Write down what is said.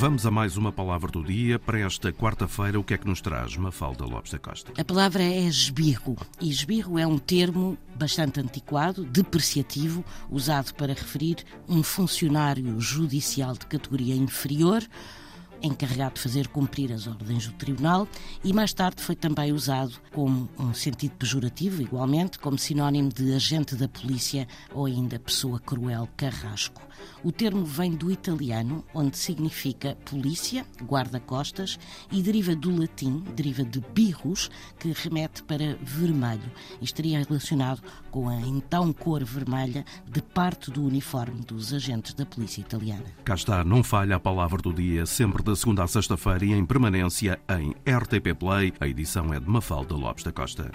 Vamos a mais uma palavra do dia. Para esta quarta-feira, o que é que nos traz Mafalda Lopes da Costa? A palavra é esbirro. E esbirro é um termo bastante antiquado, depreciativo, usado para referir um funcionário judicial de categoria inferior encarregado de fazer cumprir as ordens do tribunal e mais tarde foi também usado como um sentido pejorativo, igualmente, como sinónimo de agente da polícia ou ainda pessoa cruel carrasco. O termo vem do italiano, onde significa polícia, guarda-costas, e deriva do latim, deriva de birros, que remete para vermelho e estaria relacionado com a então cor vermelha de parte do uniforme dos agentes da polícia italiana. Cá está, não falha a palavra do dia, sempre da segunda à sexta-feira e em permanência em RTP Play. A edição é de Mafalda Lopes da Costa.